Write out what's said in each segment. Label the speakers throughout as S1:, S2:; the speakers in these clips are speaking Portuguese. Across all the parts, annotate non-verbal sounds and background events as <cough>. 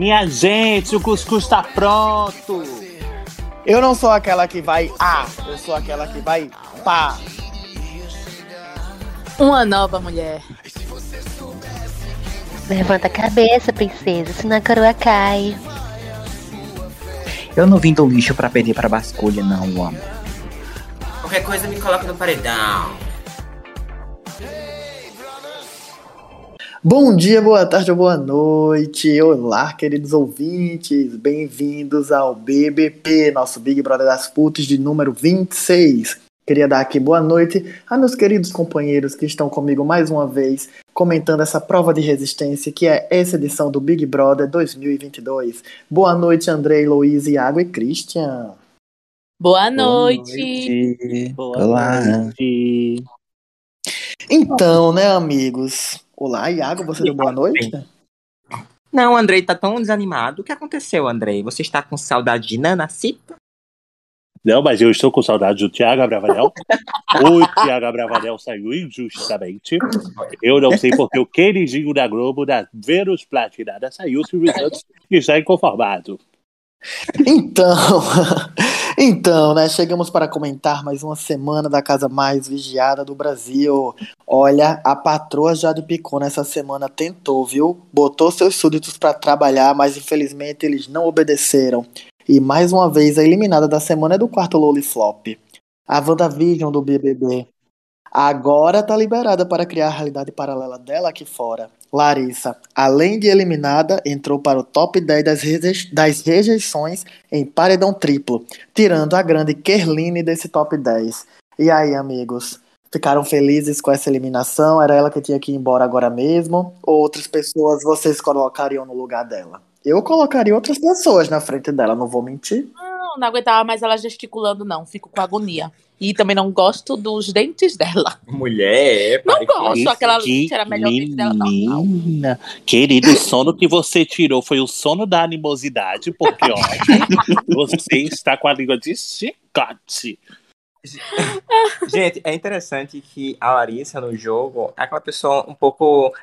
S1: Minha gente, o cuscuz tá pronto.
S2: Eu não sou aquela que vai ah, eu sou aquela que vai pá.
S3: Uma nova mulher.
S4: Levanta a cabeça, princesa, senão a coroa cai.
S5: Eu não vim do lixo pra pedir pra basculha, não, amor.
S6: Qualquer coisa me coloca no paredão.
S2: Bom dia, boa tarde ou boa noite. Olá, queridos ouvintes. Bem-vindos ao BBP, nosso Big Brother das Putas de número 26. Queria dar aqui boa noite a meus queridos companheiros que estão comigo mais uma vez, comentando essa prova de resistência que é essa edição do Big Brother 2022. Boa noite, Andrei, Luiz, Iago e Christian.
S3: Boa noite.
S5: Boa noite.
S1: Boa
S5: Olá.
S1: noite.
S2: Então, né, amigos? Olá, Iago, você deu boa noite?
S6: Não, Andrei tá tão desanimado. O que aconteceu, Andrei? Você está com saudade de Nana Cita?
S1: Não, mas eu estou com saudade do Thiago Abravanel. <laughs> o Thiago Abravanel saiu injustamente. Eu não sei porque o queridinho da Globo, da Vênus Platinada, saiu, Silvio Santos está inconformado.
S2: Então, então, né? Chegamos para comentar mais uma semana da casa mais vigiada do Brasil. Olha, a patroa Jade Picon nessa semana tentou, viu? Botou seus súditos para trabalhar, mas infelizmente eles não obedeceram. E mais uma vez a eliminada da semana é do quarto Loliflop. A WandaVision do BBB. Agora tá liberada para criar a realidade paralela dela aqui fora. Larissa, além de eliminada, entrou para o top 10 das, reje- das rejeições em paredão triplo, tirando a grande Kerline desse top 10. E aí, amigos? Ficaram felizes com essa eliminação? Era ela que tinha que ir embora agora mesmo? Ou outras pessoas vocês colocariam no lugar dela? Eu colocaria outras pessoas na frente dela, não vou mentir.
S3: Não, não aguentava mais ela gesticulando, não. Fico com agonia. E também não gosto dos dentes dela.
S6: Mulher,
S3: Não
S6: pare com
S3: gosto.
S6: isso.
S3: Aquela
S1: Que
S3: lente era melhor dente dela. Não, não.
S1: menina. Querido, o sono que você tirou foi o sono da animosidade, porque, olha, <laughs> você está com a língua de chicote.
S6: Gente, é interessante que a Larissa no jogo é aquela pessoa um pouco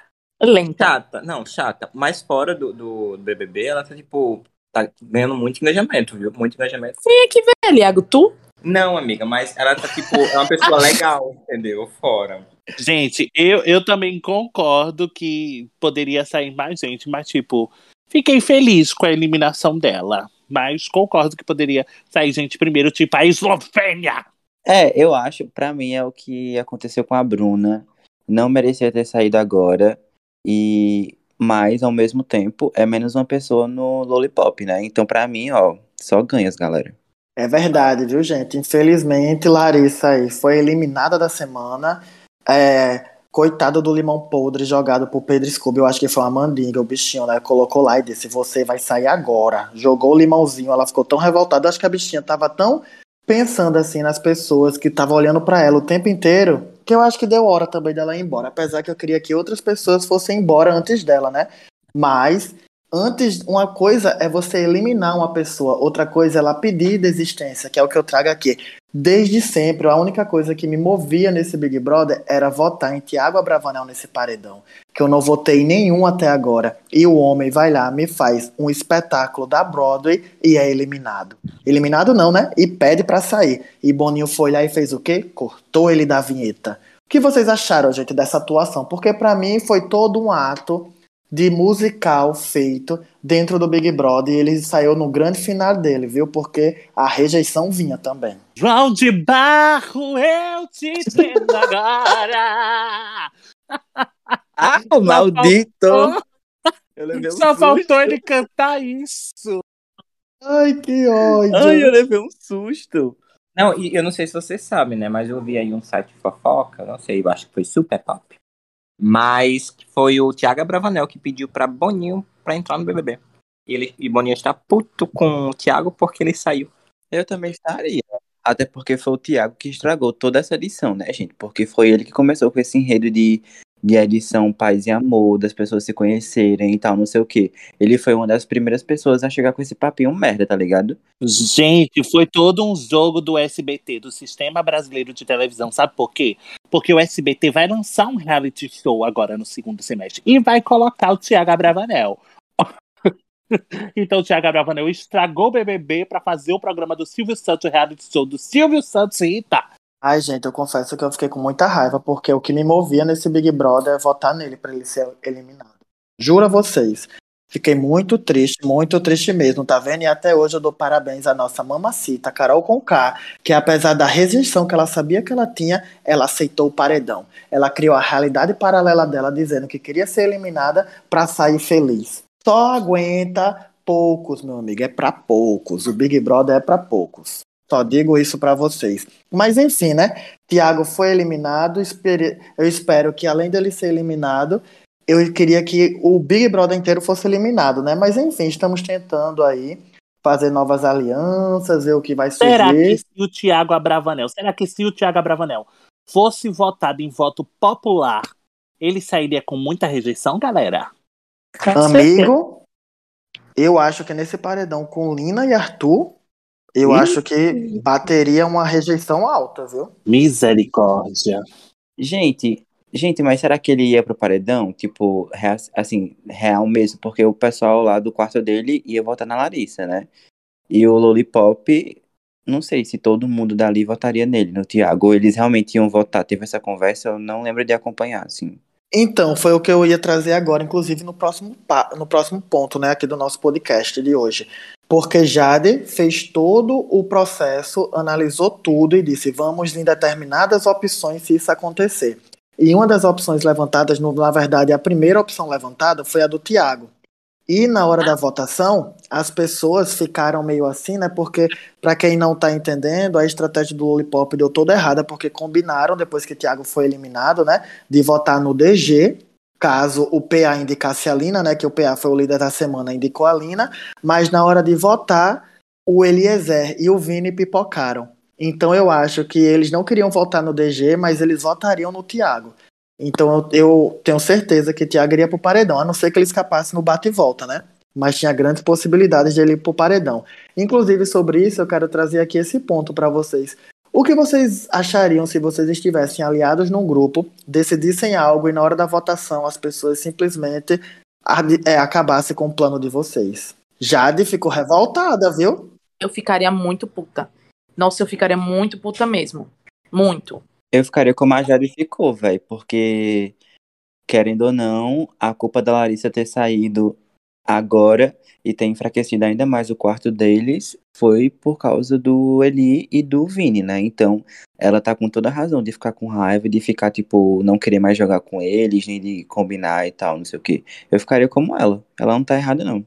S3: Lenta.
S6: chata. Não, chata. Mas fora do, do BBB, ela tá, tipo, tá ganhando muito engajamento, viu? Muito engajamento.
S3: Quem é que vê, Liago? Tu?
S6: Não, amiga, mas ela tá, tipo, é uma pessoa <laughs> legal, entendeu? Fora.
S1: Gente, eu, eu também concordo que poderia sair mais gente, mas, tipo, fiquei feliz com a eliminação dela. Mas concordo que poderia sair gente primeiro, tipo a Eslovênia.
S5: É, eu acho, pra mim é o que aconteceu com a Bruna. Não merecia ter saído agora. E mas ao mesmo tempo é menos uma pessoa no Lollipop, né? Então pra mim, ó, só ganhas, galera.
S2: É verdade, viu, gente? Infelizmente, Larissa aí foi eliminada da semana. É, coitado do limão podre jogado por Pedro Scooby. Eu acho que foi uma mandinga, o bichinho, né? Colocou lá e disse: Você vai sair agora. Jogou o limãozinho, ela ficou tão revoltada. Acho que a bichinha tava tão pensando assim nas pessoas que estavam olhando pra ela o tempo inteiro. Que eu acho que deu hora também dela ir embora. Apesar que eu queria que outras pessoas fossem embora antes dela, né? Mas Antes, uma coisa é você eliminar uma pessoa, outra coisa é ela pedir desistência, que é o que eu trago aqui. Desde sempre, a única coisa que me movia nesse Big Brother era votar em Tiago Abravanel nesse paredão, que eu não votei nenhum até agora. E o homem vai lá, me faz um espetáculo da Broadway e é eliminado. Eliminado não, né? E pede pra sair. E Boninho foi lá e fez o quê? Cortou ele da vinheta. O que vocês acharam, gente, dessa atuação? Porque pra mim foi todo um ato de musical feito dentro do Big Brother e ele saiu no grande final dele, viu? Porque a rejeição vinha também.
S1: João de Barro, eu te entendo agora. <laughs>
S5: Ah, o maldito! Eu levei um
S1: Só
S5: susto.
S1: faltou ele cantar isso.
S2: Ai, que ódio.
S5: Ai, eu levei um susto.
S6: Não, e eu não sei se vocês sabem, né? Mas eu vi aí um site de fofoca, não sei, eu acho que foi Super Pop. Mas foi o Thiago Bravanel que pediu pra Boninho pra entrar no BBB. E, ele, e Boninho está puto com o Thiago porque ele saiu.
S5: Eu também estaria. Até porque foi o Thiago que estragou toda essa edição, né, gente? Porque foi ele que começou com esse enredo de, de edição paz e amor, das pessoas se conhecerem e tal, não sei o quê. Ele foi uma das primeiras pessoas a chegar com esse papinho merda, tá ligado?
S1: Gente, foi todo um jogo do SBT, do Sistema Brasileiro de Televisão. Sabe por quê? Porque o SBT vai lançar um reality show agora no segundo semestre e vai colocar o Thiago Abravanel. <laughs> Então o Thiago Abravanel estragou o BBB pra fazer o programa do Silvio Santos, o reality show do Silvio Santos e Rita.
S2: Ai, gente, eu confesso que eu fiquei com muita raiva, porque o que me movia nesse Big Brother é votar nele pra ele ser eliminado. Juro a vocês. Fiquei muito triste, muito triste mesmo, tá vendo? E até hoje eu dou parabéns à nossa mamacita, Carol Conká, que apesar da rejeição que ela sabia que ela tinha, ela aceitou o paredão. Ela criou a realidade paralela dela, dizendo que queria ser eliminada pra sair feliz. Só aguenta poucos, meu amigo, é pra poucos. O Big Brother é pra poucos. Só digo isso pra vocês. Mas enfim, né? Tiago foi eliminado. espere- Eu espero que além dele ser eliminado, eu queria que o Big Brother inteiro fosse eliminado, né? Mas enfim, estamos tentando aí fazer novas alianças, ver o que vai
S1: Será que
S2: surgir.
S1: se o Thiago Abravanel, será que se o Thiago Abravanel fosse votado em voto popular, ele sairia com muita rejeição, galera?
S2: Amigo, eu acho que nesse paredão com Lina e Arthur, eu
S1: Ih.
S2: acho que bateria uma rejeição alta, viu?
S1: Misericórdia.
S5: Gente, gente, mas será que ele ia pro paredão? Tipo, assim, real mesmo, porque o pessoal lá do quarto dele ia votar na Larissa, né? E o Lollipop, não sei se todo mundo dali votaria nele, no Thiago. Ou eles realmente iam votar. Teve essa conversa, eu não lembro de acompanhar, assim.
S2: Então, foi o que eu ia trazer agora, inclusive no próximo, no próximo ponto, né, aqui do nosso podcast de hoje. Porque Jade fez todo o processo, analisou tudo e disse: vamos em determinadas opções se isso acontecer. E uma das opções levantadas, na verdade, a primeira opção levantada foi a do Tiago. E na hora da votação, as pessoas ficaram meio assim, né? Porque, para quem não tá entendendo, a estratégia do Lollipop deu toda errada, porque combinaram, depois que Tiago foi eliminado, né? De votar no DG, caso o PA indicasse a Lina, né? Que o PA foi o líder da semana, indicou a Lina. Mas na hora de votar, o Eliezer e o Vini pipocaram. Então eu acho que eles não queriam votar no DG, mas eles votariam no Thiago. Então eu, eu tenho certeza que Thiago iria pro paredão, a não ser que ele escapasse no bate e volta, né? Mas tinha grandes possibilidades de ele ir pro paredão. Inclusive, sobre isso, eu quero trazer aqui esse ponto para vocês. O que vocês achariam se vocês estivessem aliados num grupo, decidissem algo e na hora da votação as pessoas simplesmente é, acabassem com o plano de vocês? Jade ficou revoltada, viu?
S3: Eu ficaria muito puta. Nossa, eu ficaria muito puta mesmo. Muito.
S5: Eu ficaria como a Jade ficou, velho, porque, querendo ou não, a culpa da Larissa ter saído agora e ter enfraquecido ainda mais o quarto deles foi por causa do Eli e do Vini, né? Então, ela tá com toda a razão de ficar com raiva, de ficar, tipo, não querer mais jogar com eles, nem de combinar e tal, não sei o quê. Eu ficaria como ela. Ela não tá errada, não.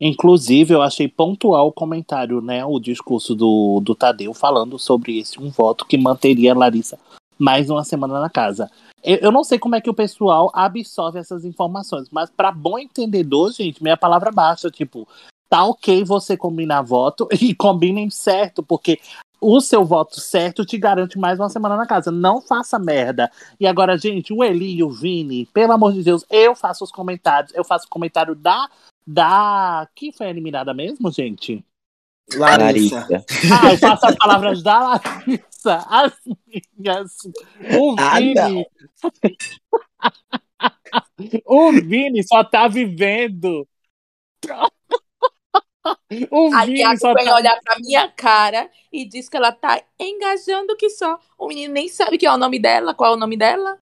S1: Inclusive, eu achei pontual o comentário, né? O discurso do, do Tadeu falando sobre esse um voto que manteria a Larissa mais uma semana na casa. Eu, não sei como é que o pessoal absorve essas informações, mas para bom entendedor, gente, minha palavra basta. Tipo, tá ok você combinar voto <laughs> e combinem certo, porque o seu voto certo te garante mais uma semana na casa. Não faça merda. E agora, gente, o Eli e o Vini, pelo amor de Deus, eu faço os comentários. Eu faço o comentário da da. Quem foi eliminada mesmo, gente?
S2: Larissa.
S1: Ah, eu faço as palavras da Larissa, as minhas. O
S5: Ah,
S1: Vini. <laughs> o Vini só tá vivendo. O
S3: A
S1: Vini só tá.
S3: olhar pra minha cara e diz que ela tá engajando que só. O menino nem sabe que é o nome dela, qual é o nome dela.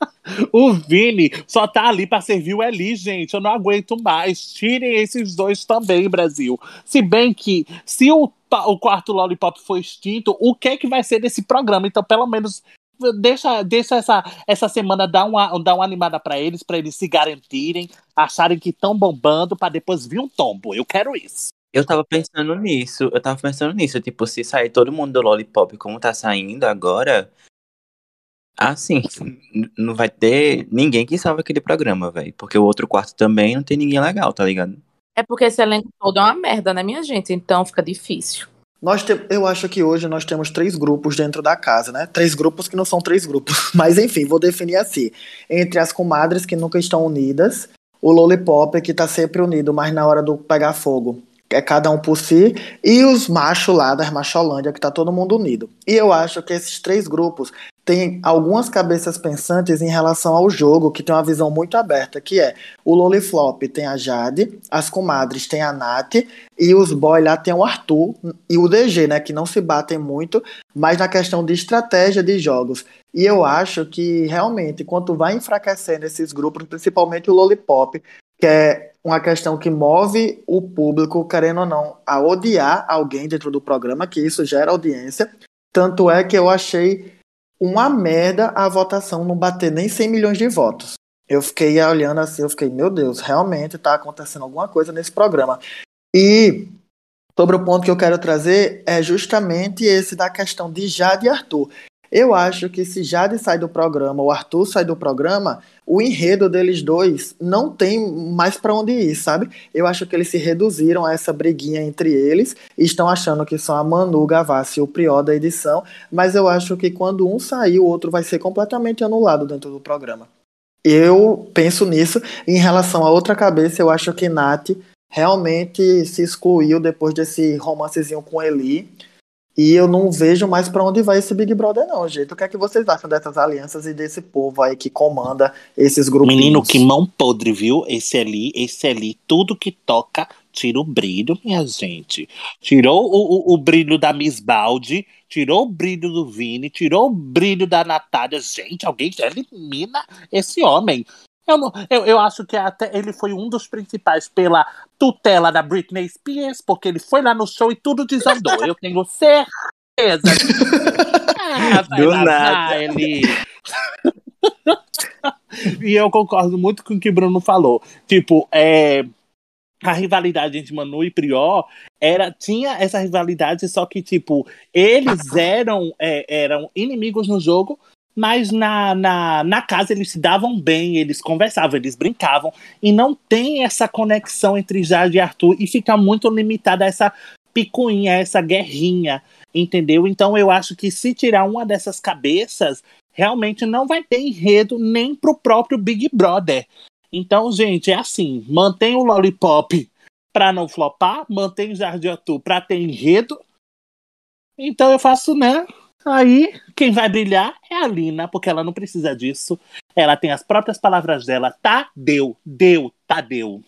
S3: <laughs>
S1: O Vini só tá ali pra servir o Eli, gente. Eu não aguento mais. Tirem esses dois também, Brasil. Se bem que, se o, o quarto Lollipop for extinto, o que é que vai ser desse programa? Então, pelo menos, deixa, deixa essa, essa semana dar uma, dar uma animada pra eles, pra eles se garantirem, acharem que estão bombando, pra depois vir um tombo. Eu quero isso.
S5: Eu tava pensando nisso, eu tava pensando nisso, tipo, se sair todo mundo do Lollipop como tá saindo agora, assim, n- não vai ter ninguém que salve aquele programa, velho. Porque o outro quarto também não tem ninguém legal, tá ligado?
S3: É porque esse elenco todo é uma merda, né, minha gente? Então fica difícil.
S2: Nós te- eu acho que hoje nós temos três grupos dentro da casa, né? Três grupos que não são três grupos. <laughs> Mas enfim, vou definir assim. Entre as comadres que nunca estão unidas, o Lollipop que tá sempre unido, mas na hora do pegar fogo é cada um por si, e os machos lá das Macholândia, que tá todo mundo unido. E eu acho que esses três grupos tem algumas cabeças pensantes em relação ao jogo, que tem uma visão muito aberta, que é o Loliflop tem a Jade, as comadres tem a Nath, e os boys lá tem o Arthur e o DG, né, que não se batem muito, mas na questão de estratégia de jogos. E eu acho que realmente, quando vai enfraquecendo esses grupos, principalmente o Lollipop, que é uma questão que move o público, querendo ou não, a odiar alguém dentro do programa, que isso gera audiência. Tanto é que eu achei uma merda a votação não bater nem 100 milhões de votos. Eu fiquei olhando assim, eu fiquei, meu Deus, realmente está acontecendo alguma coisa nesse programa. E sobre o ponto que eu quero trazer é justamente esse da questão de Jade e Arthur. Eu acho que se Jade sai do programa, o Arthur sai do programa, o enredo deles dois não tem mais para onde ir, sabe? Eu acho que eles se reduziram a essa briguinha entre eles e estão achando que são a Manu Gavassi e o Prior da edição, mas eu acho que quando um sair, o outro vai ser completamente anulado dentro do programa. Eu penso nisso. Em relação a outra cabeça, eu acho que Nath realmente se excluiu depois desse romancezinho com Eli e eu não vejo mais para onde vai esse Big Brother, não, gente. O que é que vocês acham dessas alianças e desse povo aí que comanda esses grupos?
S1: Menino, que mão podre, viu? Esse ali, esse ali, tudo que toca tira o brilho, minha gente. Tirou o, o, o brilho da Miss Baldi, tirou o brilho do Vini, tirou o brilho da Natália. Gente, alguém elimina esse homem. Eu, não, eu, eu acho que até ele foi um dos principais pela tutela da Britney Spears, porque ele foi lá no show e tudo desandou. Eu tenho certeza. <laughs> ah, vai
S5: Do nada.
S1: ele. <laughs> e eu concordo muito com o que o Bruno falou. Tipo, é, a rivalidade entre Manu e Prior era tinha essa rivalidade, só que tipo eles eram é, eram inimigos no jogo, mas na, na, na casa eles se davam bem, eles conversavam, eles brincavam e não tem essa conexão entre Jade e Arthur e fica muito limitada essa picuinha, essa guerrinha, entendeu? Então eu acho que se tirar uma dessas cabeças, realmente não vai ter enredo nem pro próprio Big Brother. Então, gente, é assim: mantém o Lollipop pra não flopar, mantém o Jardim Arthur pra ter enredo. Então eu faço, né? Aí, quem vai brilhar é a Lina, porque ela não precisa disso. Ela tem as próprias palavras dela. Tá, deu, deu, tá, deu.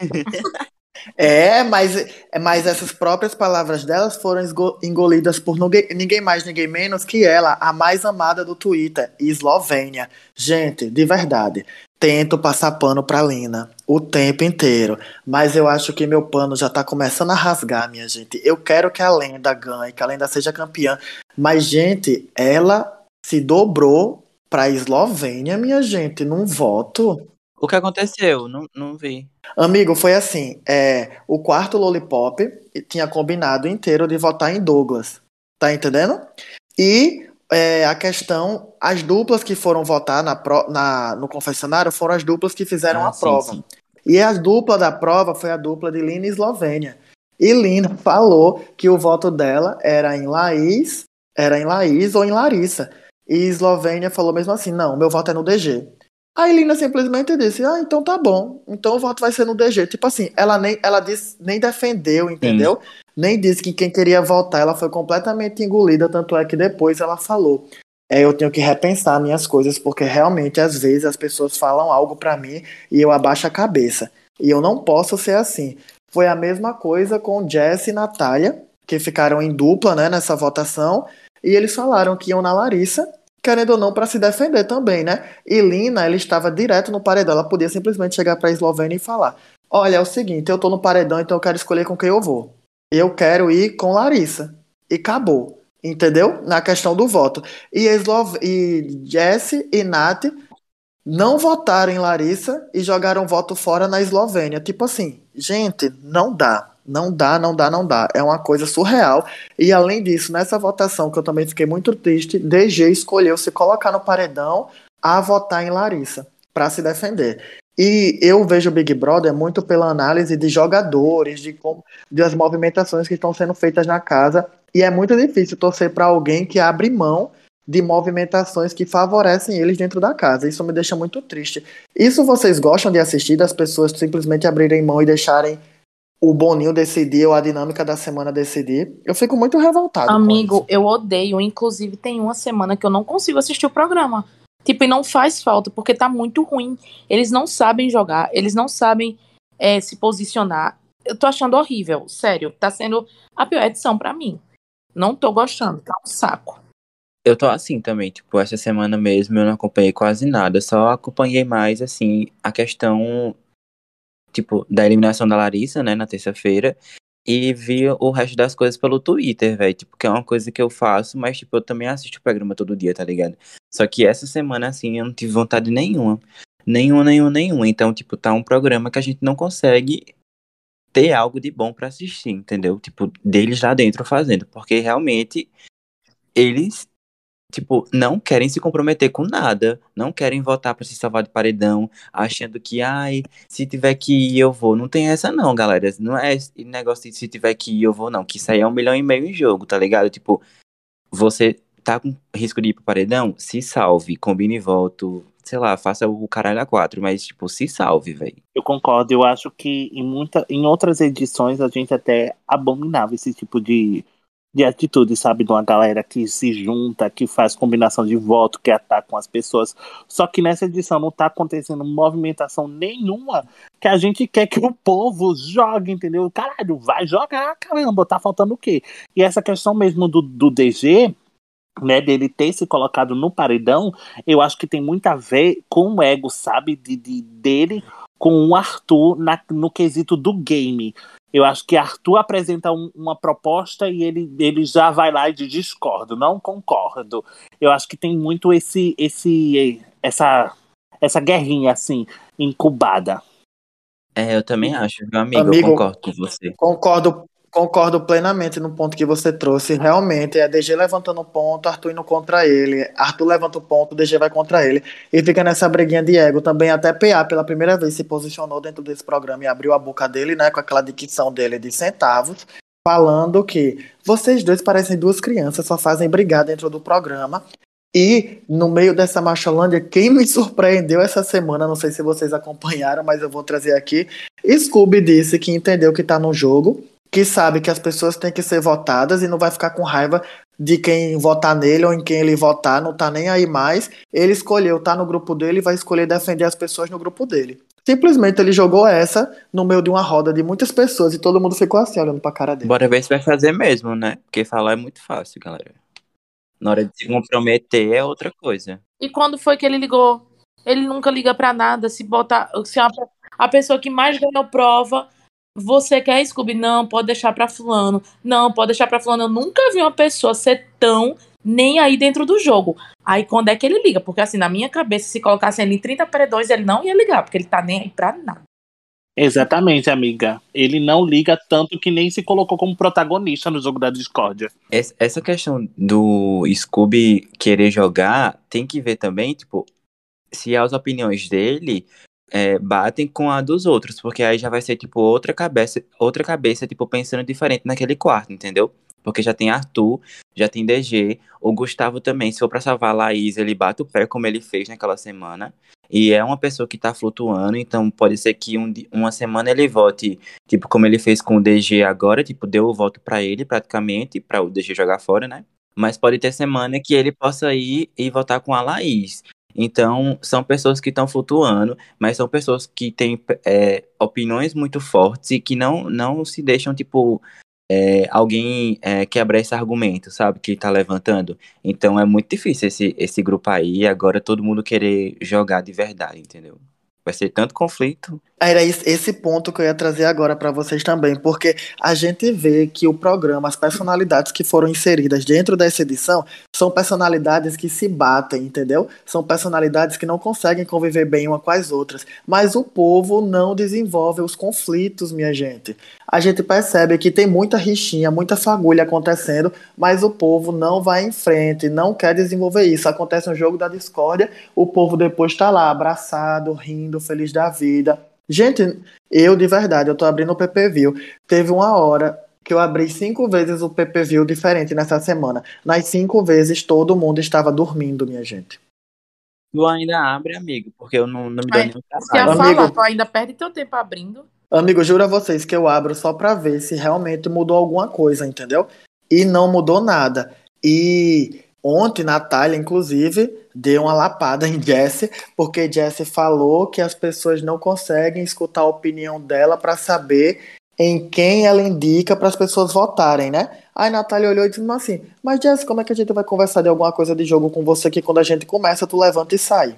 S1: <laughs>
S2: É, mas, mas essas próprias palavras delas foram engolidas por ninguém, ninguém mais, ninguém menos que ela, a mais amada do Twitter, Eslovênia. Gente, de verdade, tento passar pano pra Lina o tempo inteiro, mas eu acho que meu pano já tá começando a rasgar, minha gente. Eu quero que a lenda ganhe, que a lenda seja campeã, mas, gente, ela se dobrou pra Eslovênia, minha gente, num voto.
S5: O que aconteceu? Não, não vi.
S2: Amigo, foi assim, é, o quarto Lollipop tinha combinado inteiro de votar em Douglas, tá entendendo? E é, a questão, as duplas que foram votar na, pro- na- no confessionário foram as duplas que fizeram
S6: Ah,
S2: a
S6: sim,
S2: prova.
S6: sim.
S2: E a dupla da prova foi a dupla de Lina e Eslovênia. E Lina falou que o voto dela era em Laís, era em Laís ou em Larissa. E Eslovênia falou mesmo assim, não, meu voto é no DG. Aí Lina simplesmente disse, ah, então tá bom, então o voto vai ser no DG. Tipo assim, ela nem, ela disse, nem defendeu, entendeu? Nem disse que quem queria votar, ela foi completamente engolida, tanto é que depois ela falou. É, eu tenho que repensar minhas coisas, porque realmente, às vezes, as pessoas falam algo pra mim e eu abaixo a cabeça. E eu não posso ser assim. Foi a mesma coisa com Jess e Natália, que ficaram em dupla né, nessa votação, e eles falaram que iam na Larissa, querendo ou não, para se defender também, né? E Lina, ela estava direto no paredão, ela podia simplesmente chegar pra Eslovênia e falar: Olha, é o seguinte, eu tô no paredão, então eu quero escolher com quem eu vou. Eu quero ir com Larissa. E acabou. Entendeu? Na questão do voto. E, Eslov... e Jesse e Nath não votaram em Larissa e jogaram voto fora na Eslovênia. Tipo assim, gente, não dá. Não dá, não dá, não dá. É uma coisa surreal. E além disso, nessa votação, que eu também fiquei muito triste, DG escolheu se colocar no paredão a votar em Larissa para se defender. E eu vejo o Big Brother muito pela análise de jogadores, de como, das movimentações que estão sendo feitas na casa. E é muito difícil torcer para alguém que abre mão de movimentações que favorecem eles dentro da casa. Isso me deixa muito triste. Isso vocês gostam de assistir, das pessoas simplesmente abrirem mão e deixarem o Boninho decidir ou a dinâmica da semana decidir. Eu fico muito revoltado. com
S3: Amigo,
S2: isso.
S3: eu odeio. Inclusive, tem uma semana que eu não consigo assistir o programa. Tipo, e não faz falta, porque tá muito ruim. Eles não sabem jogar, eles não sabem é, se posicionar. Eu tô achando horrível, sério. Tá sendo a pior edição pra mim. Não tô gostando, tá um saco.
S5: Eu tô assim também, tipo, essa semana mesmo eu não acompanhei quase nada, só acompanhei mais, assim, a questão, tipo, da eliminação da Larissa, né, na terça-feira, e vi o resto das coisas pelo Twitter, velho, tipo, que é uma coisa que eu faço, mas, tipo, eu também assisto o programa todo dia, tá ligado? Só que essa semana, assim, eu não tive vontade nenhuma, nenhuma, nenhuma, nenhuma, então, tipo, tá um programa que a gente não consegue ter algo de bom pra assistir, entendeu? Tipo, deles lá dentro fazendo, porque realmente eles tipo, não querem se comprometer com nada, não querem votar pra se salvar de paredão, achando que, ai, se tiver que ir, eu vou. Não tem essa não, galera. Não é negócio de se tiver que ir, eu vou, não. Que isso aí é um milhão e meio em jogo, tá ligado? Tipo, você tá com risco de ir pro paredão? Se salve, combine voto, sei lá, faça o caralho a quatro, mas, tipo, se salve, velho.
S1: Eu concordo, eu acho que em, muita, em outras edições a gente até abominava esse tipo de, de atitude, sabe? De uma galera que se junta, que faz combinação de voto, que ataca as pessoas. Só que nessa edição não tá acontecendo movimentação nenhuma que a gente quer que o povo jogue, entendeu? Caralho, vai jogar, caramba, tá faltando o quê? E essa questão mesmo do, do DG, né, dele ter se colocado no paredão, eu acho que tem muito a ver com o ego, sabe? De, de- dele com o Arthur na- no quesito do game. Eu acho que Arthur apresenta um- uma proposta e ele, ele já vai lá e diz discordo, não concordo. Eu acho que tem muito esse, esse essa, essa guerrinha assim incubada.
S5: É, eu também acho, meu amigo,
S2: Amigo-
S5: eu concordo com você.
S2: Concordo, concordo plenamente no ponto que você trouxe. Realmente, é DG levantando um ponto, Arthur indo contra ele. Arthur levanta o ponto, DG vai contra ele. E fica nessa briguinha de ego. Também até PA, pela primeira vez, se posicionou dentro desse programa e abriu a boca dele, né, com aquela dicção dele de centavos, falando que vocês dois parecem duas crianças, só fazem brigar dentro do programa. E no meio dessa macholândia, quem me surpreendeu essa semana, não sei se vocês acompanharam, mas eu vou trazer aqui. Scooby disse que entendeu que tá no jogo, que sabe que as pessoas têm que ser votadas e não vai ficar com raiva de quem votar nele ou em quem ele votar, não tá nem aí mais. Ele escolheu tá no grupo dele e vai escolher defender as pessoas no grupo dele. Simplesmente ele jogou essa no meio de uma roda de muitas pessoas e todo mundo ficou assim olhando pra cara dele.
S5: Bora ver se vai fazer mesmo, né? Porque falar é muito fácil, galera. Na hora de se comprometer é outra coisa.
S3: E quando foi que ele ligou? Ele nunca liga pra nada. Se botar. Se a, a pessoa que mais ganhou prova, você quer Scooby? Não, pode deixar pra fulano. Não, pode deixar pra fulano. Eu nunca vi uma pessoa ser tão nem aí dentro do jogo. Aí quando é que ele liga? Porque assim, na minha cabeça, se colocasse ele em 30 paredões, ele não ia ligar, porque ele tá nem aí pra nada.
S1: Exatamente, amiga. Ele não liga tanto que nem se colocou como protagonista no jogo da discórdia.
S5: Es- Essa questão do Scooby querer jogar tem que ver também, tipo, se as opiniões dele é, batem com a dos outros, porque aí já vai ser, tipo, outra cabeça, outra cabeça, tipo, pensando diferente naquele quarto, entendeu? Porque já tem Arthur, já tem DG, o Gustavo também, se for pra salvar a Laís, ele bate o pé como ele fez naquela semana. E é uma pessoa que tá flutuando, então pode ser que um uma semana ele vote, tipo, como ele fez com o DG agora, tipo, deu o voto pra ele praticamente, pra o DG jogar fora, né? Mas pode ter semana que ele possa ir e votar com a Laís. Então, são pessoas que estão flutuando, mas são pessoas que têm é, opiniões muito fortes e que não, não se deixam, tipo, é, alguém é, quebrar esse argumento, sabe? Que tá levantando. Então, é muito difícil esse, esse grupo aí, agora todo mundo querer jogar de verdade, entendeu? Vai ser tanto conflito.
S2: Era esse ponto que eu ia trazer agora para vocês também, porque a gente vê que o programa, as personalidades que foram inseridas dentro dessa edição, são personalidades que se batem, entendeu? São personalidades que não conseguem conviver bem uma com as outras. Mas o povo não desenvolve os conflitos, minha gente. A gente percebe que tem muita rixinha, muita fagulha acontecendo, mas o povo não vai em frente, não quer desenvolver isso. Acontece um jogo da discórdia, o povo depois tá lá abraçado, rindo, feliz da vida. Gente, eu de verdade, eu tô abrindo o PPV. Teve uma hora que eu abri cinco vezes o PPV diferente nessa semana. Nas cinco vezes todo mundo estava dormindo, minha gente.
S5: Tu ainda abre, amigo, porque eu não, não me dou nenhum trabalho.
S2: Amigo-
S3: falar, tu ainda perde teu tempo abrindo.
S2: Amigo, juro a vocês que eu abro só pra ver se realmente mudou alguma coisa, entendeu? E não mudou nada. E ontem, Natália, inclusive, deu uma lapada em Jessie, porque Jessie falou que as pessoas não conseguem escutar a opinião dela pra saber em quem ela indica para as pessoas votarem, né? Aí Natália olhou e disse assim: Mas Jessie, como é que a gente vai conversar de alguma coisa de jogo com você que quando a gente começa, tu levanta e sai?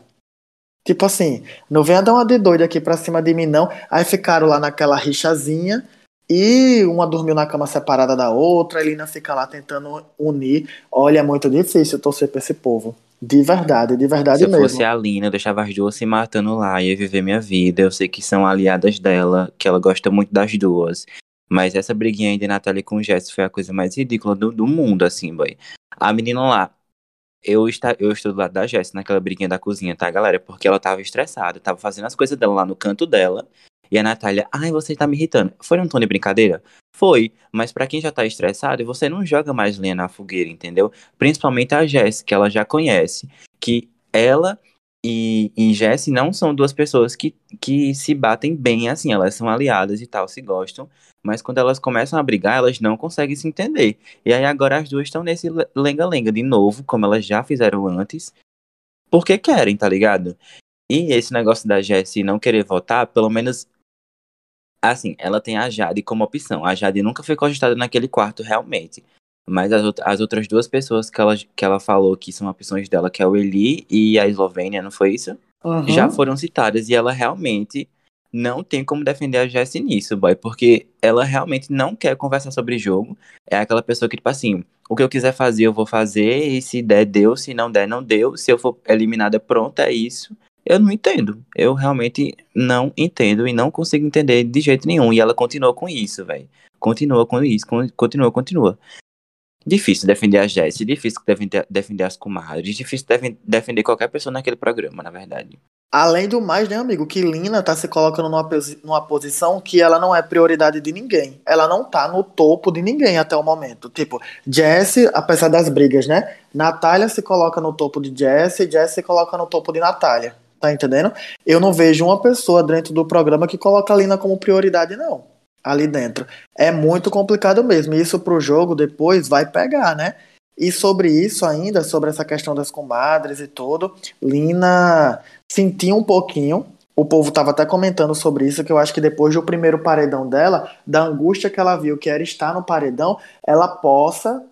S2: Tipo assim, não venha dar uma de doida aqui pra cima de mim, não. Aí ficaram lá naquela rixazinha. E uma dormiu na cama separada da outra, a Elina fica lá tentando unir. Olha, é muito difícil torcer pra esse povo. De verdade, de verdade
S5: Se eu
S2: mesmo.
S5: fosse a Lina, eu deixava as duas se matando lá, ia viver minha vida. Eu sei que são aliadas dela, que ela gosta muito das duas. Mas essa briguinha aí de Natália com o Jess foi a coisa mais ridícula do, do mundo, assim, boy. A menina lá, eu, está, eu estou do lado da Jess naquela briguinha da cozinha, tá, galera? Porque ela tava estressada, tava fazendo as coisas dela lá no canto dela. E a Natália, ai, você tá me irritando. Foi um tom de brincadeira? Foi, mas pra quem já tá estressado, você não joga mais lenha na fogueira, entendeu? Principalmente a Jess, que ela já conhece. Que ela e, e Jess não são duas pessoas que, que se batem bem assim, elas são aliadas e tal, se gostam. Mas quando elas começam a brigar, elas não conseguem se entender. E aí agora as duas estão nesse le- lenga-lenga de novo, como elas já fizeram antes. Porque querem, tá ligado? E esse negócio da Jessie não querer votar, pelo menos. Assim, ela tem a Jade como opção. A Jade nunca foi cogitada naquele quarto, realmente. Mas as, as outras duas pessoas que ela, que ela falou que são opções dela, que é o Eli e a Eslovênia, não foi isso?
S2: Uhum.
S5: já foram citadas e ela realmente não tem como defender a Jessie nisso, boy, porque ela realmente não quer conversar sobre jogo. É aquela pessoa que, tipo assim, o que eu quiser fazer, eu vou fazer, e se der, deu, se não der, não deu. Se eu for eliminada, pronto, é isso. Eu não entendo. Eu realmente não entendo e não consigo entender de jeito nenhum. E ela continua com isso, velho. Continua com isso, con- continua, continua. Difícil defender a Jessie, difícil defender, as comadres, difícil defen- defender qualquer pessoa naquele programa, na verdade.
S2: Além do mais, né, amigo, que Lina tá se colocando numa, numa posição que ela não é prioridade de ninguém. Ela não tá no topo de ninguém até o momento. Tipo, Jessie, apesar das brigas, né? Natália se coloca no topo de Jessie, Jessie se coloca no topo de Natália. Tá entendendo? Eu não vejo uma pessoa dentro do programa que coloca a Lina como prioridade, não. Ali dentro. É muito complicado mesmo. Isso pro jogo depois vai pegar, né? E sobre isso ainda, sobre essa questão das comadres e tudo, Lina senti um pouquinho. O povo tava até comentando sobre isso, que eu acho que depois do primeiro paredão dela, da angústia que ela viu que era estar no paredão, ela possa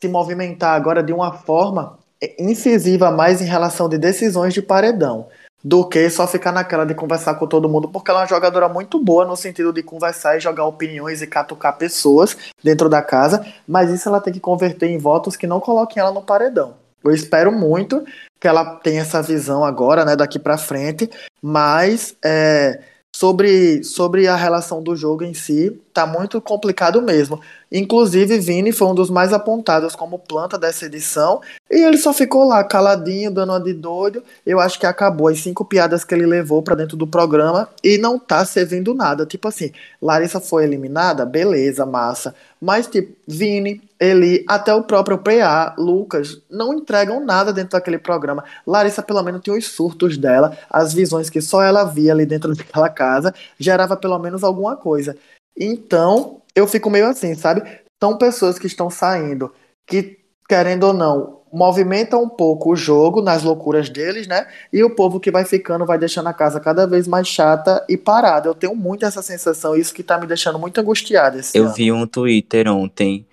S2: se movimentar agora de uma forma incisiva mais em relação de decisões de paredão do que só ficar naquela de conversar com todo mundo, porque ela é uma jogadora muito boa no sentido de conversar e jogar opiniões e catucar pessoas dentro da casa, mas isso ela tem que converter em votos que não coloquem ela no paredão. Eu espero muito que ela tenha essa visão agora, né, daqui pra frente, mas é, sobre, sobre a relação do jogo em si, tá muito complicado mesmo. Inclusive, Vini foi um dos mais apontados como planta dessa edição, e ele só ficou lá caladinho, dando uma de doido. Eu acho que acabou as cinco piadas que ele levou pra dentro do programa e não tá servindo nada. Tipo assim, Larissa foi eliminada, beleza, massa. Mas, tipo, Vini, Eli, até o próprio PA, Lucas, não entregam nada dentro daquele programa. Larissa, pelo menos, tinha os surtos dela, as visões que só ela via ali dentro daquela casa, gerava pelo menos alguma coisa. Então, eu fico meio assim, sabe? São pessoas que estão saindo, que, querendo ou não, movimentam um pouco o jogo nas loucuras deles, né? E o povo que vai ficando vai deixando a casa cada vez mais chata e parada. Eu tenho muito essa sensação, isso que tá me deixando muito angustiada
S5: Eu
S2: ano.
S5: vi um Twitter ontem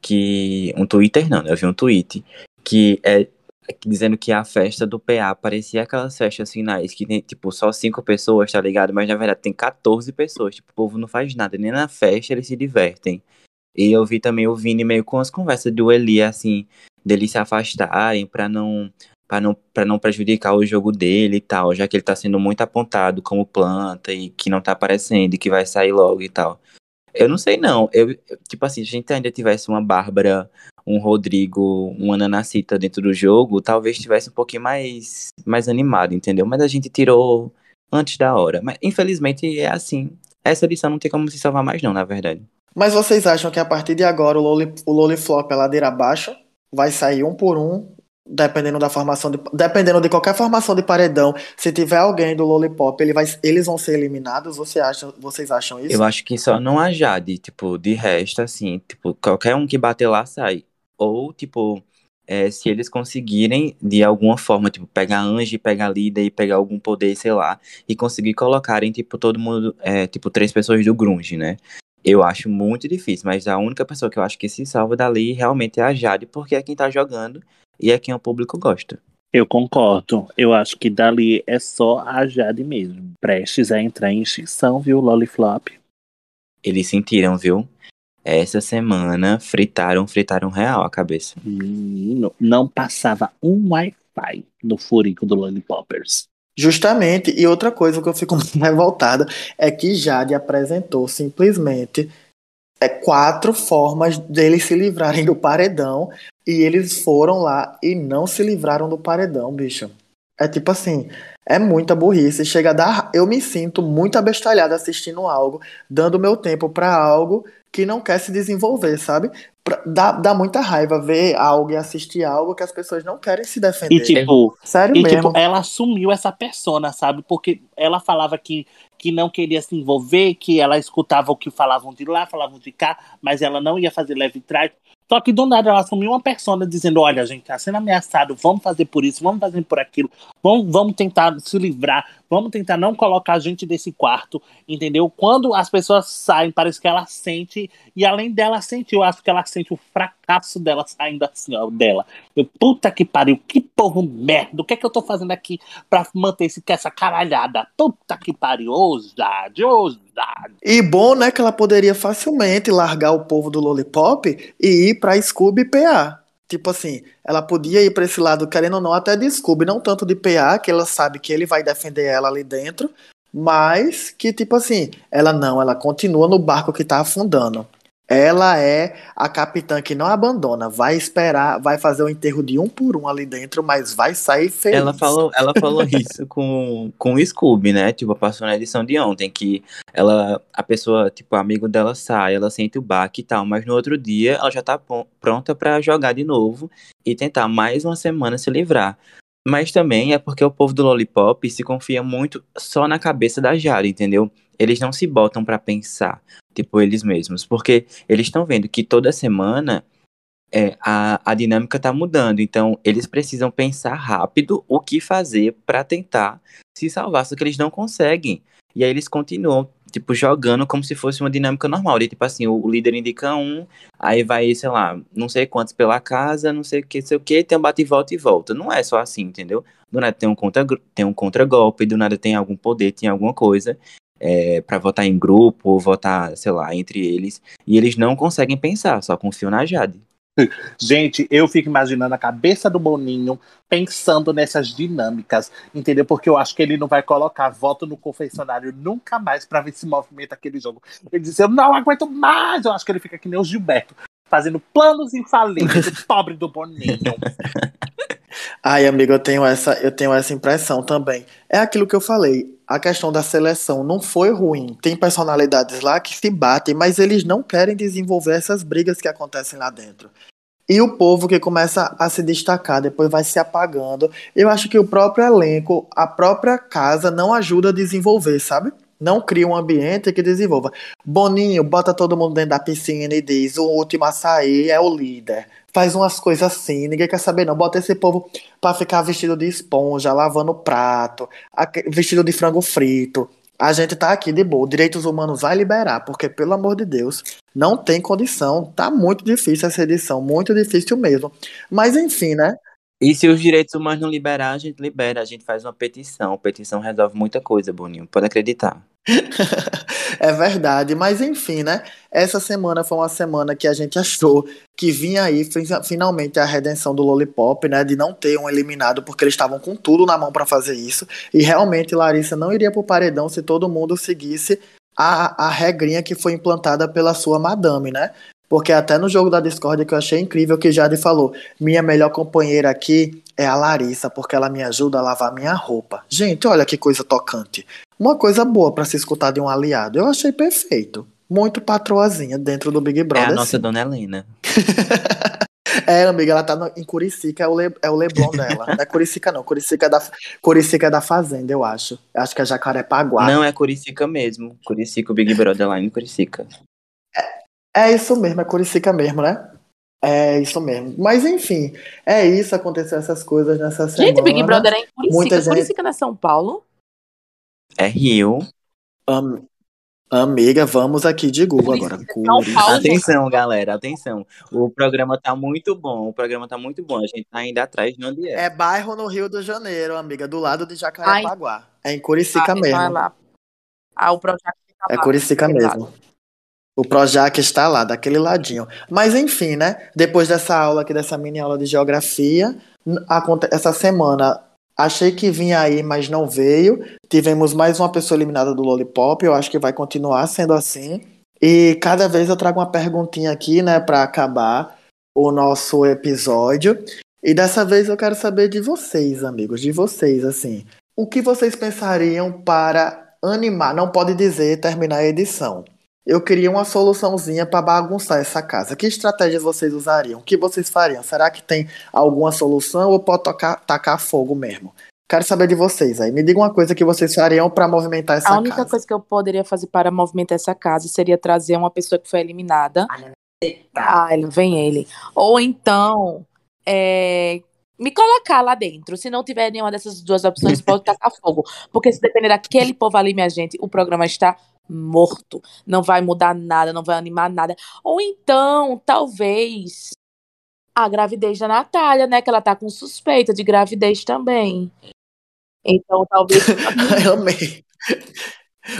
S5: que. Um Twitter não, né? Eu vi um tweet que é dizendo que a festa do PA parecia aquelas festas finais que tem, tipo, só cinco pessoas, tá ligado? Mas na verdade tem 14 pessoas. Tipo, o povo não faz nada, nem na festa eles se divertem. E eu vi também o Vini meio com as conversas do Eli, assim, deles se afastarem pra não. Pra não, pra não prejudicar o jogo dele e tal, já que ele tá sendo muito apontado como planta e que não tá aparecendo e que vai sair logo e tal. Eu não sei, não. Eu- tipo assim, se a gente ainda tivesse uma Bárbara, um Rodrigo, uma Nanacita dentro do jogo, talvez tivesse um pouquinho mais, mais animado, entendeu? Mas a gente tirou antes da hora. Mas infelizmente é assim. Essa edição não tem como se salvar mais, não, na verdade.
S2: Mas vocês acham que a partir de agora o Loli, o Loli Flop é ladeira abaixo? Vai sair um por um Dependendo da formação de, dependendo de qualquer formação de paredão, se tiver alguém do Lollipop, ele vai, eles vão ser eliminados. Você acha, vocês acham isso?
S5: Eu acho que só não a Jade, tipo, de resto, assim, tipo, qualquer um que bater lá sai. Ou, tipo, é, se eles conseguirem, de alguma forma, tipo, pegar Angie, pegar líder e pegar algum poder, sei lá, e conseguir colocarem, tipo, todo mundo, é, tipo, três pessoas do grunge, né? Eu acho muito difícil, mas a única pessoa que eu acho que se salva dali realmente é a Jade, porque é quem tá jogando e é quem o público gosta.
S1: Eu concordo. Eu acho que dali é só a Jade mesmo. Prestes a entrar em extinção, viu, Lolliflop?
S5: Eles sentiram, viu? Essa semana fritaram, fritaram real a cabeça.
S1: Menino, não passava um Wi-Fi no furico do Lollipoppers.
S2: Justamente, e outra coisa que eu fico <laughs> muito revoltada é que Jade apresentou simplesmente é, quatro formas deles se livrarem do paredão e eles foram lá e não se livraram do paredão, bicho. É tipo assim, é muita burrice. Chega a dar. Eu me sinto muito abestalhado assistindo algo, dando meu tempo para algo que não quer se desenvolver, sabe? Pra- Dá, dá muita raiva ver algo e assistir algo que as pessoas não querem se defender.
S1: E tipo,
S2: Sério
S1: E,
S2: mesmo.
S1: tipo, ela assumiu essa persona, sabe? Porque ela falava que, que não queria se envolver, que ela escutava o que falavam de lá, falavam de cá, mas ela não ia fazer leve trás. Só que do nada ela assumiu uma persona dizendo: Olha, a gente tá sendo ameaçado, vamos fazer por isso, vamos fazer por aquilo, vamos, vamos tentar se livrar, vamos tentar não colocar a gente desse quarto, entendeu? Quando as pessoas saem, parece que ela sente, e além dela sentir, eu acho que ela sente o fracasso dela saindo assim, ó, dela. Eu, puta que pariu, que povo merda, o que é que eu tô fazendo aqui pra manter esse, essa caralhada? Puta que pariu, ousade, ousade.
S2: E bom, né, que ela poderia facilmente largar o povo do Lollipop e ir pra Scooby PA. Tipo assim, ela podia ir pra esse lado, querendo ou não, até de Scooby, não tanto de PA, que ela sabe que ele vai defender ela ali dentro, mas que, tipo assim, ela não, ela continua no barco que tá afundando. Ela é a capitã que não abandona, vai esperar, vai fazer o enterro de um por um ali dentro, mas vai sair feliz.
S5: Ela falou, ela falou <laughs> isso com, com o Scooby, né? Tipo, passou na edição de ontem, que ela, a pessoa, tipo, amigo dela sai, ela sente o baque e tal, mas no outro dia ela já tá pron- pronta pra jogar de novo e tentar mais uma semana se livrar. Mas também é porque o povo do Lollipop se confia muito só na cabeça da Jara, entendeu? Eles não se botam pra pensar, tipo, eles mesmos, porque eles estão vendo que toda semana é, a, a dinâmica tá mudando, então eles precisam pensar rápido o que fazer pra tentar se salvar, só que eles não conseguem. E aí eles continuam, tipo, jogando como se fosse uma dinâmica normal. De, tipo assim, o, o líder indica um, aí vai, sei lá, não sei quantos pela casa, não sei o que, sei o que, tem um bate e volta e volta. Não é só assim, entendeu? Do nada tem um contra tem um contra-golpe, do nada tem algum poder, tem alguma coisa. É, para votar em grupo, ou votar, sei lá, entre eles. E eles não conseguem pensar, só confiam na Jade.
S1: Gente, eu fico imaginando a cabeça do Boninho pensando nessas dinâmicas, entendeu? Porque eu acho que ele não vai colocar voto no confessionário nunca mais pra ver se movimenta aquele jogo. Ele diz: Eu não aguento mais. Eu acho que ele fica que nem o Gilberto, fazendo planos infalíveis. pobre do Boninho. <laughs>
S2: Ai, amigo, eu tenho essa, eu tenho essa impressão também. É aquilo que eu falei. A questão da seleção não foi ruim. Tem personalidades lá que se batem, mas eles não querem desenvolver essas brigas que acontecem lá dentro. E o povo que começa a se destacar, depois vai se apagando. Eu acho que o próprio elenco, a própria casa não ajuda a desenvolver, sabe? Não cria um ambiente que desenvolva. Boninho, bota todo mundo dentro da piscina e diz: o último a sair é o líder. Faz umas coisas assim, ninguém quer saber, não. Bota esse povo pra ficar vestido de esponja, lavando prato, vestido de frango frito. A gente tá aqui de boa. Direitos humanos vai liberar, porque, pelo amor de Deus, não tem condição. Tá muito difícil essa edição, muito difícil mesmo. Mas enfim, né?
S5: E se os direitos humanos não liberar, a gente libera, a gente faz uma petição. petição resolve muita coisa, Boninho. Pode acreditar. <laughs>
S2: é verdade, mas enfim, né? Essa semana foi uma semana que a gente achou que vinha aí fin- finalmente a redenção do Lollipop, né? De não ter um eliminado, porque eles estavam com tudo na mão pra fazer isso. E realmente Larissa não iria pro paredão se todo mundo seguisse a, a regrinha que foi implantada pela sua madame, né? Porque até no jogo da Discord que eu achei incrível que Jade falou: minha melhor companheira aqui é a Larissa, porque ela me ajuda a lavar minha roupa. Gente, olha que coisa tocante. Uma coisa boa pra se escutar de um aliado. Eu achei perfeito. Muito patroazinha dentro do Big
S5: É
S2: Brother.
S5: a nossa
S2: sim.
S5: dona Helena. <laughs>
S2: É, amiga, ela tá no- em Curicica, é o, Le, é o Leblon dela. Não é Curicica, não. Curicica é da, Curicica é da Fazenda, eu acho. Eu acho que é Jacarepaguá.
S5: Não, é Curicica mesmo. Curicica, o Big Brother lá em Curicica.
S2: É isso mesmo, é Curicica mesmo, né? É isso mesmo. Mas enfim, é isso, aconteceu essas coisas nessa semana.
S3: Gente, Big Brother é em
S2: Muita
S3: Curicica.
S2: gente-
S3: Curicica não é São Paulo?
S5: É Rio.
S2: Am- Amiga, vamos aqui de Google agora.
S3: São Paulo.
S2: Curicica.
S5: Atenção, galera, atenção. O programa tá muito bom. O programa tá muito bom. A gente tá ainda atrás de onde é.
S2: É bairro no Rio de Janeiro, amiga, do lado de Jacarepaguá. É em Curicica
S3: Ah,
S2: mesmo.
S3: é lá. Ah, o projeto
S2: É
S3: lá,
S2: Curicica
S3: daquele
S2: mesmo.
S3: lado.
S2: O Projac está lá, daquele ladinho. Mas enfim, né? Depois dessa aula aqui, dessa mini aula de geografia, essa semana achei que vinha aí, mas não veio. Tivemos mais uma pessoa eliminada do Lollipop, eu acho que vai continuar sendo assim. E cada vez eu trago uma perguntinha aqui, né, para acabar o nosso episódio. E dessa vez eu quero saber de vocês, amigos, de vocês, assim. O que vocês pensariam para animar? Não pode dizer terminar a edição. Eu queria uma soluçãozinha para bagunçar essa casa. Que estratégias vocês usariam? O que vocês fariam? Será que tem alguma solução ou pode tocar, tacar fogo mesmo? Quero saber de vocês aí. Me diga uma coisa que vocês fariam para movimentar essa
S3: A única
S2: casa.
S3: coisa que eu poderia fazer para movimentar essa casa seria trazer uma pessoa que foi eliminada. Ah, ele vem ele. Ou então, é, me colocar lá dentro. Se não tiver nenhuma dessas duas opções, pode tacar fogo. Porque se depender daquele povo ali, minha gente, o programa está morto. Não vai mudar nada, não vai animar nada. Ou então, talvez, a gravidez da Natália, né? Que ela tá com suspeita de gravidez também. Então, talvez. <laughs>
S2: Eu amei.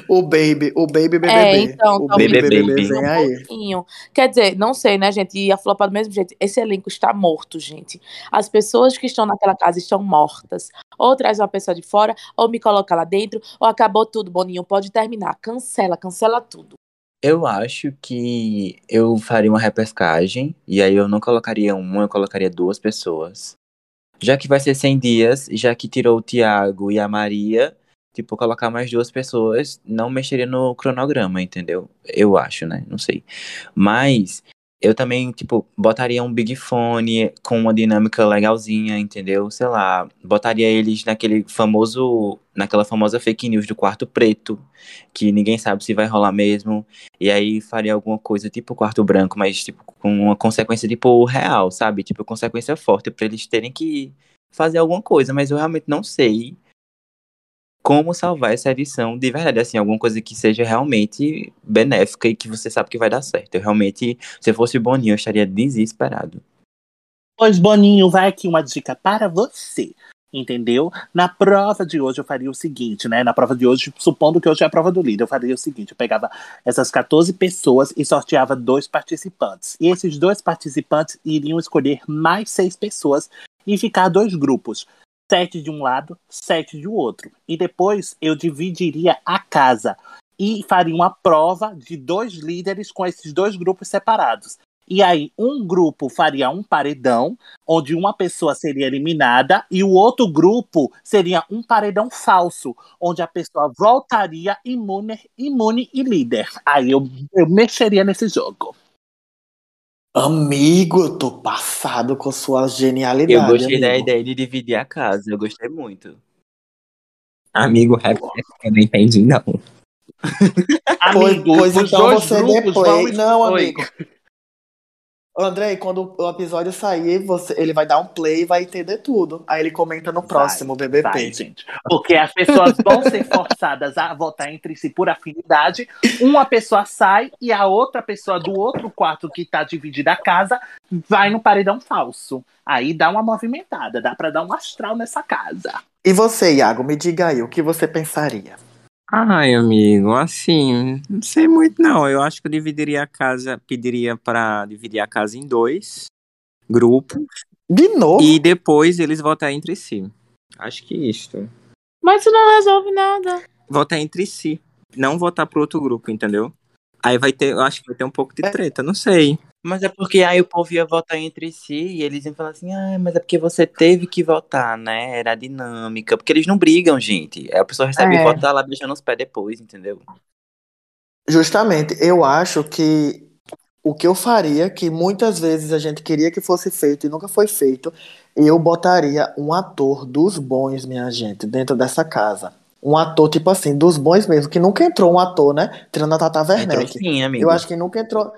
S2: O Baby, o Baby BBB.
S3: É, então,
S2: o
S3: talvez
S5: Baby
S2: BBB
S5: Baby.
S2: vem aí.
S3: pouquinho. Quer dizer, não sei, né, gente? Ia flopar do mesmo jeito. Esse elenco está morto, gente. As pessoas que estão naquela casa estão mortas. Ou traz uma pessoa de fora, ou me coloca lá dentro, ou acabou tudo, Boninho. Pode terminar. Cancela, cancela tudo.
S5: Eu acho que eu faria uma repescagem. E aí eu não colocaria uma, eu colocaria duas pessoas. Já que vai ser 100 dias, já que tirou o Thiago e a Maria, tipo, colocar mais duas pessoas não mexeria no cronograma, entendeu? Eu acho, né? Não sei. Mas eu também, tipo, botaria um Big Fone com uma dinâmica legalzinha, entendeu? Sei lá, botaria eles naquele famoso, naquela famosa fake news do quarto preto, que ninguém sabe se vai rolar mesmo. E aí faria alguma coisa tipo quarto branco, mas tipo com uma consequência tipo real, sabe? Tipo consequência forte pra eles terem que fazer alguma coisa, mas eu realmente não sei como salvar essa edição de verdade, assim, alguma coisa que seja realmente benéfica e que você sabe que vai dar certo. Eu realmente, se eu fosse Boninho, eu estaria desesperado.
S1: Pois, Boninho, vai aqui uma dica para você. Entendeu? Na prova de hoje eu faria o seguinte, né? Na prova de hoje, supondo que hoje é a prova do líder, eu faria o seguinte: eu pegava essas 14 pessoas e sorteava dois participantes. E esses dois participantes iriam escolher mais seis pessoas e ficar dois grupos. Sete de um lado, sete do outro. E depois eu dividiria a casa e faria uma prova de dois líderes com esses dois grupos separados. E aí, um grupo faria um paredão, onde uma pessoa seria eliminada, e o outro grupo seria um paredão falso, onde a pessoa voltaria imune, imune e líder. Aí eu, eu mexeria nesse jogo.
S2: Amigo, eu tô passado com sua genialidade.
S5: Eu gostei da
S2: amigo.
S5: ideia de dividir a casa, eu gostei muito.
S6: Amigo, rap, eu não entendi, não. <laughs>
S2: Pois,
S1: Amigo,
S2: pois
S1: os
S2: então
S1: dois
S2: você
S1: grupos
S2: play. Não,
S1: Oi.
S2: amigo. Andrei, quando o episódio sair, você, ele vai dar um play e vai entender tudo. Aí ele comenta no próximo BBB.
S1: Vai, gente. Porque as pessoas vão ser forçadas a votar entre si por afinidade. Uma pessoa sai e a outra pessoa do outro quarto que tá dividida a casa vai no paredão falso. Aí dá uma movimentada, dá pra dar um astral nessa casa.
S2: E você, Iago, me diga aí, o que você pensaria?
S6: Ai, amigo, assim, não sei muito não. Eu acho que eu dividiria a casa, pediria pra dividir a casa em dois grupos
S2: De novo?
S6: e depois eles votar entre si. Acho que isto.
S3: Mas isso não resolve nada.
S6: Votar entre si, não votar pro outro grupo, entendeu? Aí vai ter, eu acho que vai ter um pouco de treta, não sei.
S5: Mas é porque aí o povo ia votar entre si e eles iam falar assim, ah, mas é porque você teve que votar, né? Era a dinâmica. Porque eles não brigam, gente. Aí a pessoa recebe
S3: É.
S5: e vota lá beijando os pés depois, entendeu?
S2: Justamente, eu acho que o que eu faria, que muitas vezes a gente queria que fosse feito e nunca foi feito, eu botaria um ator dos bons, minha gente, dentro dessa casa. Um ator, tipo assim, dos bons mesmo, que nunca entrou um ator, né? Tirando a Tata
S5: Entrou
S2: Werneck.
S5: sim, amigo.
S2: Eu acho que nunca entrou.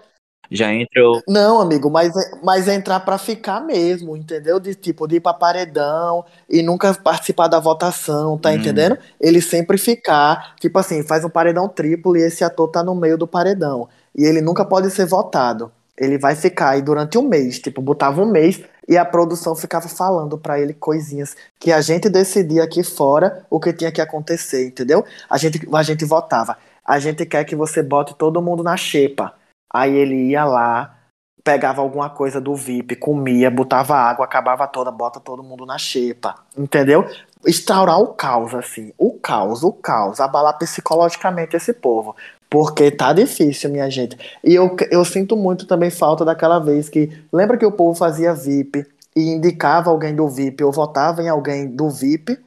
S5: Já entrou.
S2: Não, amigo, mas, mas entrar pra ficar mesmo, entendeu? De tipo, de ir pra paredão e nunca participar da votação, tá
S5: Hum.
S2: entendendo? Ele sempre ficar, tipo assim, faz um paredão triplo e esse ator tá no meio do paredão. E ele nunca pode ser votado. Ele vai ficar aí durante um mês, tipo, botava um mês e a produção ficava falando pra ele coisinhas que a gente decidia aqui fora o que tinha que acontecer, entendeu? A gente, a gente votava. A gente quer que você bote todo mundo na xepa. Aí ele ia lá, pegava alguma coisa do VIP, comia, botava água, acabava toda, bota todo mundo na xepa, entendeu? Instaurar o caos, assim, o caos, o caos, abalar psicologicamente esse povo. Porque tá difícil, minha gente. E eu, eu sinto muito também falta daquela vez que. Lembra que o povo fazia VIP e indicava alguém do VIP ou votava em alguém do VIP?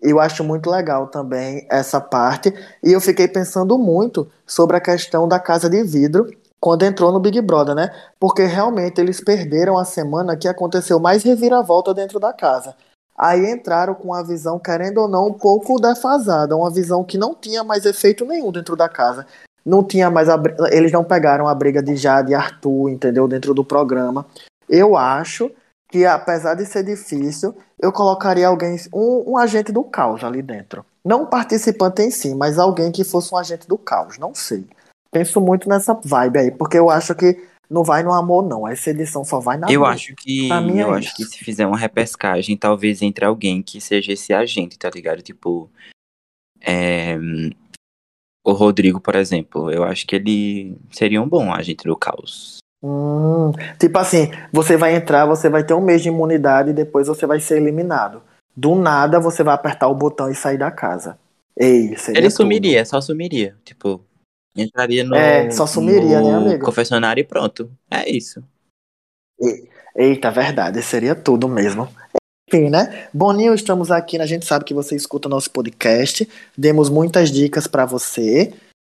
S2: Eu acho muito legal também essa parte. E eu fiquei pensando muito sobre a questão da casa de vidro quando entrou no Big Brother, né? Porque realmente eles perderam a semana que aconteceu mais reviravolta dentro da casa. Aí entraram com a visão, querendo ou não, um pouco defasada, uma visão que não tinha mais efeito nenhum dentro da casa. Não tinha mais a, eles não pegaram a briga de Jade e Arthur, entendeu? Dentro do programa. Eu acho que apesar de ser difícil, eu colocaria alguém, um, um agente do caos ali dentro. Não participante em si, mas alguém que fosse um agente do caos. Não sei. Penso muito nessa vibe aí, porque eu acho que não vai no amor, não. Essa edição só vai na
S5: Eu acho que
S2: é
S5: eu acho
S2: isso.
S5: que se fizer uma repescagem, talvez entre alguém que seja esse agente, tá ligado? Tipo, é, o Rodrigo, por exemplo, eu acho que ele seria um bom agente do caos.
S2: Hum, tipo assim, você vai entrar, você vai ter um mês de imunidade e depois você vai ser eliminado. Do nada você vai apertar o botão e sair da casa. Ei,
S5: Ele
S2: tudo.
S5: sumiria, só sumiria. Tipo, entraria no,
S2: É, só sumiria,
S5: no
S2: né, amigo?
S5: confessionário e pronto. É isso.
S2: Eita, verdade, seria tudo mesmo. Enfim, né? Boninho, estamos aqui, né? a gente sabe que você escuta nosso podcast, demos muitas dicas pra você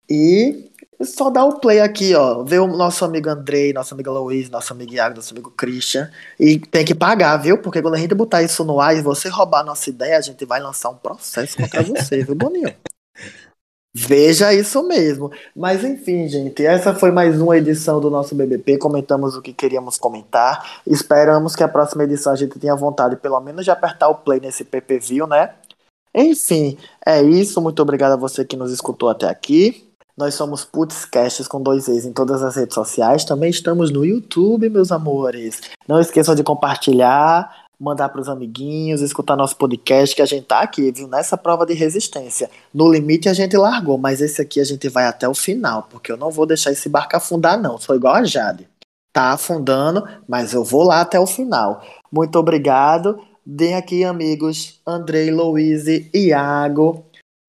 S2: e só dá o play aqui, ó, ver o nosso amigo Andrei, nosso amigo Luiz, nosso amigo Iago, nosso amigo Christian e tem que pagar, viu? Porque quando a gente botar isso no ar e você roubar a nossa ideia, a gente vai lançar um processo contra <laughs> você, viu, Boninho? Veja isso mesmo. Mas enfim, gente, essa foi mais uma edição do nosso BBP. Comentamos o que queríamos comentar. Esperamos que a próxima edição a gente tenha vontade, pelo menos, de apertar o play nesse PPV, né? Enfim, é isso. Muito obrigado a você que nos escutou até aqui. Nós somos Putzcasts com dois E's em todas as redes sociais. Também estamos no YouTube, meus amores. Não esqueçam de compartilhar, mandar para os amiguinhos, escutar nosso podcast, que a gente tá aqui, viu? Nessa prova de resistência. No limite a gente largou, mas esse aqui a gente vai até o final, porque eu não vou deixar esse barco afundar, não. Sou igual a Jade. Tá afundando, mas eu vou lá até o final. Muito obrigado. Deem aqui, amigos, Andrei, Louise, Iago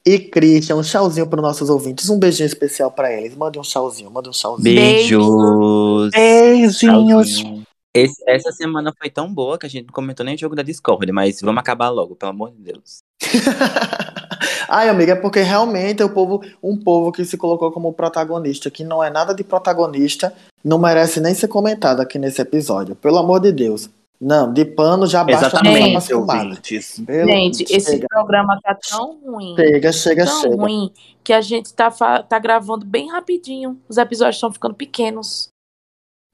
S2: e Christian. Um tchauzinho para os nossos ouvintes. Um beijinho especial para eles. Mande um tchauzinho, mande um tchauzinho.
S5: Beijos.
S1: Beijinhos.
S5: Tchauzinho. Esse- essa semana foi tão boa que a gente não comentou nem o jogo da Discord, mas vamos acabar logo, pelo amor de Deus. <laughs>
S2: Ai, amiga, é porque realmente é o povo, um povo que se colocou como protagonista, que não é nada de protagonista, não merece nem ser comentado aqui nesse episódio. Pelo amor de Deus. Não, de pano já basta
S1: Exatamente, ouvintes.
S2: Pelo-
S3: Gente, esse
S2: chega,
S3: programa tá tão ruim.
S2: chega, chega,
S3: tão
S2: chega.
S3: ruim que a gente tá, tá gravando bem rapidinho. Os episódios estão ficando pequenos.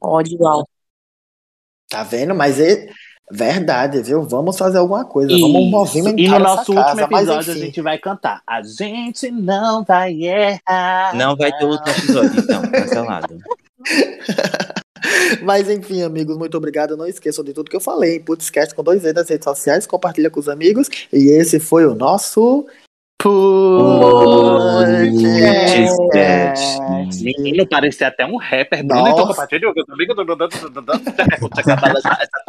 S3: Ódio alto.
S2: Tá vendo? Mas é verdade, viu? Vamos fazer alguma coisa.
S1: Isso.
S2: Vamos movimentar
S1: E no
S2: essa
S1: nosso
S2: casa.
S1: último
S2: mas
S1: episódio a gente vai cantar. A gente não vai errar.
S5: Não vai ter outro episódio, então, cancelado. <laughs>
S2: Mas enfim, amigos, muito obrigado. Não esqueçam de tudo que eu falei. Putzcast com dois E nas redes sociais. Compartilha com os amigos. E esse foi o nosso. Putzcast.
S1: Menino, parecia até um rapper. Bruno,
S2: Nossa.
S1: então compartilha. Eu também. Essa.